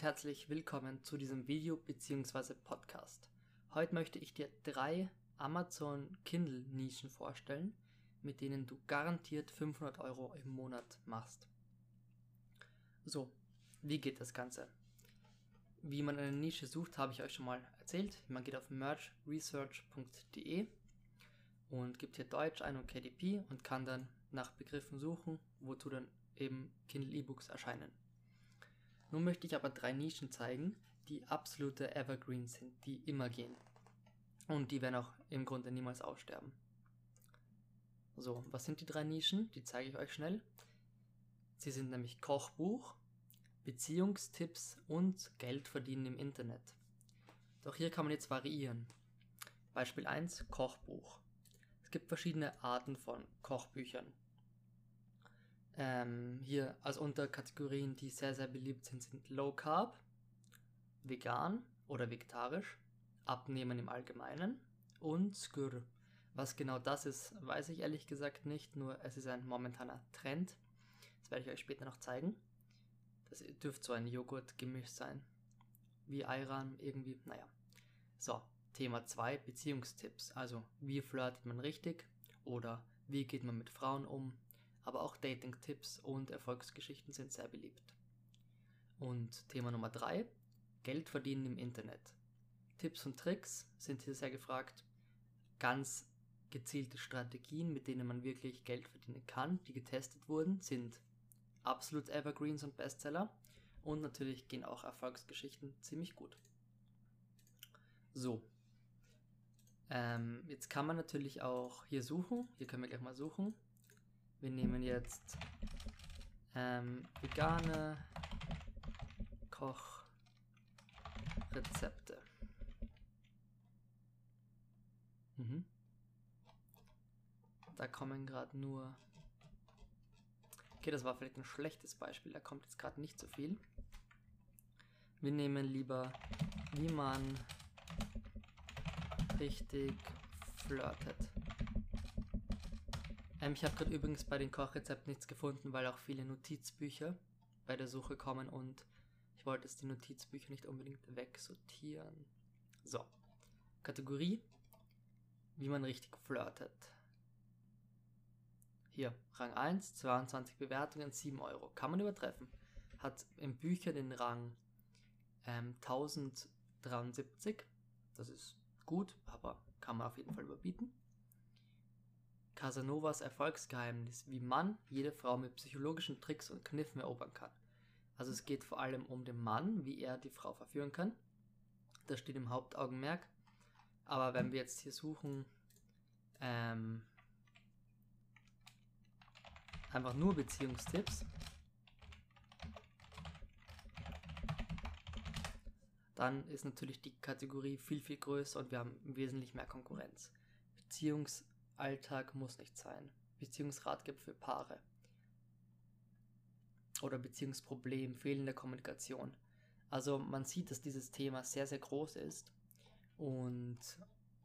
und herzlich willkommen zu diesem Video bzw. Podcast. Heute möchte ich dir drei Amazon Kindle Nischen vorstellen, mit denen du garantiert 500 Euro im Monat machst. So, wie geht das Ganze? Wie man eine Nische sucht, habe ich euch schon mal erzählt. Man geht auf merchresearch.de und gibt hier Deutsch ein und KDP und kann dann nach Begriffen suchen, wozu dann eben Kindle E-Books erscheinen. Nun möchte ich aber drei Nischen zeigen, die absolute Evergreens sind, die immer gehen. Und die werden auch im Grunde niemals aussterben. So, was sind die drei Nischen? Die zeige ich euch schnell. Sie sind nämlich Kochbuch, Beziehungstipps und Geld verdienen im Internet. Doch hier kann man jetzt variieren. Beispiel 1 Kochbuch. Es gibt verschiedene Arten von Kochbüchern. Ähm, hier als Unterkategorien, die sehr, sehr beliebt sind, sind Low Carb, Vegan oder vegetarisch, Abnehmen im Allgemeinen und Skyr. Was genau das ist, weiß ich ehrlich gesagt nicht, nur es ist ein momentaner Trend. Das werde ich euch später noch zeigen. Das dürfte so ein Joghurt-Gemisch sein. Wie Ayran irgendwie, naja. So, Thema 2, Beziehungstipps. Also, wie flirtet man richtig oder wie geht man mit Frauen um, aber auch Dating-Tipps und Erfolgsgeschichten sind sehr beliebt. Und Thema Nummer 3, Geld verdienen im Internet. Tipps und Tricks sind hier sehr gefragt. Ganz gezielte Strategien, mit denen man wirklich Geld verdienen kann, die getestet wurden, sind absolut Evergreens und Bestseller. Und natürlich gehen auch Erfolgsgeschichten ziemlich gut. So. Ähm, jetzt kann man natürlich auch hier suchen. Hier können wir gleich mal suchen. Wir nehmen jetzt ähm, vegane Kochrezepte. Mhm. Da kommen gerade nur. Okay, das war vielleicht ein schlechtes Beispiel. Da kommt jetzt gerade nicht so viel. Wir nehmen lieber, wie man richtig flirtet. Ähm, ich habe gerade übrigens bei den Kochrezepten nichts gefunden, weil auch viele Notizbücher bei der Suche kommen und ich wollte jetzt die Notizbücher nicht unbedingt wegsortieren. So, Kategorie, wie man richtig flirtet. Hier, Rang 1, 22 Bewertungen, 7 Euro. Kann man übertreffen. Hat im Bücher den Rang ähm, 1073. Das ist gut, aber kann man auf jeden Fall überbieten. Casanovas Erfolgsgeheimnis, wie Mann jede Frau mit psychologischen Tricks und Kniffen erobern kann. Also es geht vor allem um den Mann, wie er die Frau verführen kann. Das steht im Hauptaugenmerk. Aber wenn wir jetzt hier suchen, ähm, einfach nur Beziehungstipps, dann ist natürlich die Kategorie viel, viel größer und wir haben wesentlich mehr Konkurrenz. Beziehungs Alltag muss nicht sein. Beziehungsratgeber für Paare. Oder Beziehungsproblem, fehlende Kommunikation. Also man sieht, dass dieses Thema sehr, sehr groß ist und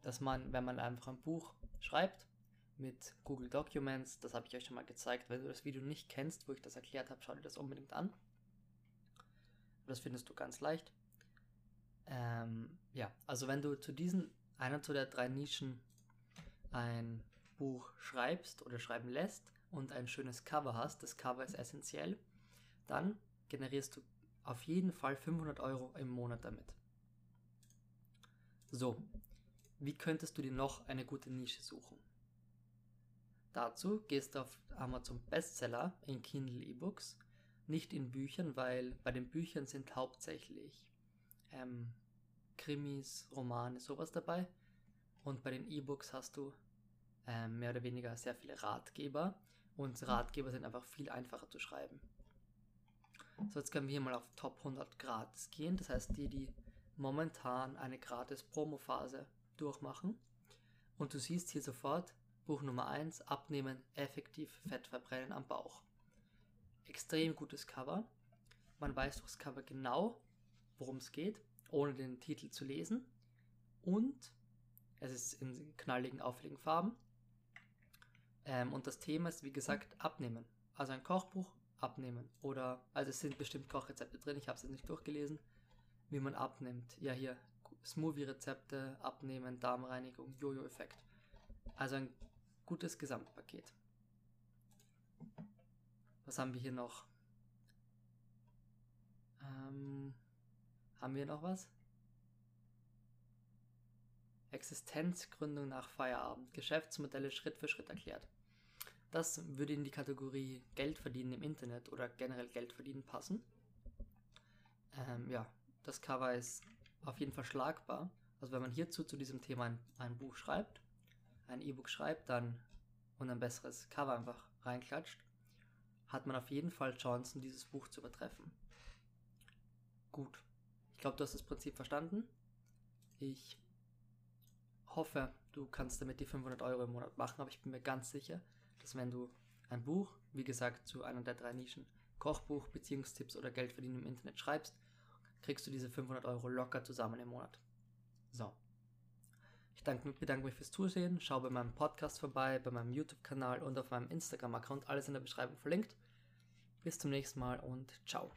dass man, wenn man einfach ein Buch schreibt mit Google Documents, das habe ich euch schon mal gezeigt, wenn du das Video nicht kennst, wo ich das erklärt habe, schau dir das unbedingt an. Das findest du ganz leicht. Ähm, ja, also wenn du zu diesen, einer zu der drei Nischen ein Buch schreibst oder schreiben lässt und ein schönes Cover hast, das Cover ist essentiell, dann generierst du auf jeden Fall 500 Euro im Monat damit. So, wie könntest du dir noch eine gute Nische suchen? Dazu gehst du auf Amazon Bestseller in Kindle E-Books, nicht in Büchern, weil bei den Büchern sind hauptsächlich ähm, Krimis, Romane, sowas dabei. Und bei den E-Books hast du ähm, mehr oder weniger sehr viele Ratgeber und Ratgeber sind einfach viel einfacher zu schreiben. So, jetzt können wir hier mal auf Top 100 gratis gehen, das heißt die, die momentan eine gratis Promo-Phase durchmachen. Und du siehst hier sofort Buch Nummer 1, Abnehmen, effektiv Fett verbrennen am Bauch. Extrem gutes Cover. Man weiß durchs Cover genau, worum es geht, ohne den Titel zu lesen. Und es ist in knalligen, auffälligen Farben. Ähm, und das Thema ist, wie gesagt, Abnehmen. Also ein Kochbuch, abnehmen. Oder, also es sind bestimmt Kochrezepte drin, ich habe es jetzt nicht durchgelesen, wie man abnimmt. Ja, hier Smoothie-Rezepte, Abnehmen, Darmreinigung, Jojo-Effekt. Also ein gutes Gesamtpaket. Was haben wir hier noch? Ähm, haben wir noch was? Existenzgründung nach Feierabend. Geschäftsmodelle Schritt für Schritt erklärt. Das würde in die Kategorie Geld verdienen im Internet oder generell Geld verdienen passen. Ähm, ja, das Cover ist auf jeden Fall schlagbar. Also wenn man hierzu zu diesem Thema ein, ein Buch schreibt, ein E-Book schreibt, dann und ein besseres Cover einfach reinklatscht, hat man auf jeden Fall Chancen, dieses Buch zu übertreffen. Gut. Ich glaube, du hast das Prinzip verstanden. Ich hoffe, du kannst damit die 500 Euro im Monat machen, aber ich bin mir ganz sicher, dass wenn du ein Buch, wie gesagt, zu einer der drei Nischen, Kochbuch, Beziehungstipps oder Geld verdienen im Internet schreibst, kriegst du diese 500 Euro locker zusammen im Monat. So. Ich danke, bedanke mich fürs Zusehen. Schau bei meinem Podcast vorbei, bei meinem YouTube-Kanal und auf meinem Instagram-Account. Alles in der Beschreibung verlinkt. Bis zum nächsten Mal und ciao.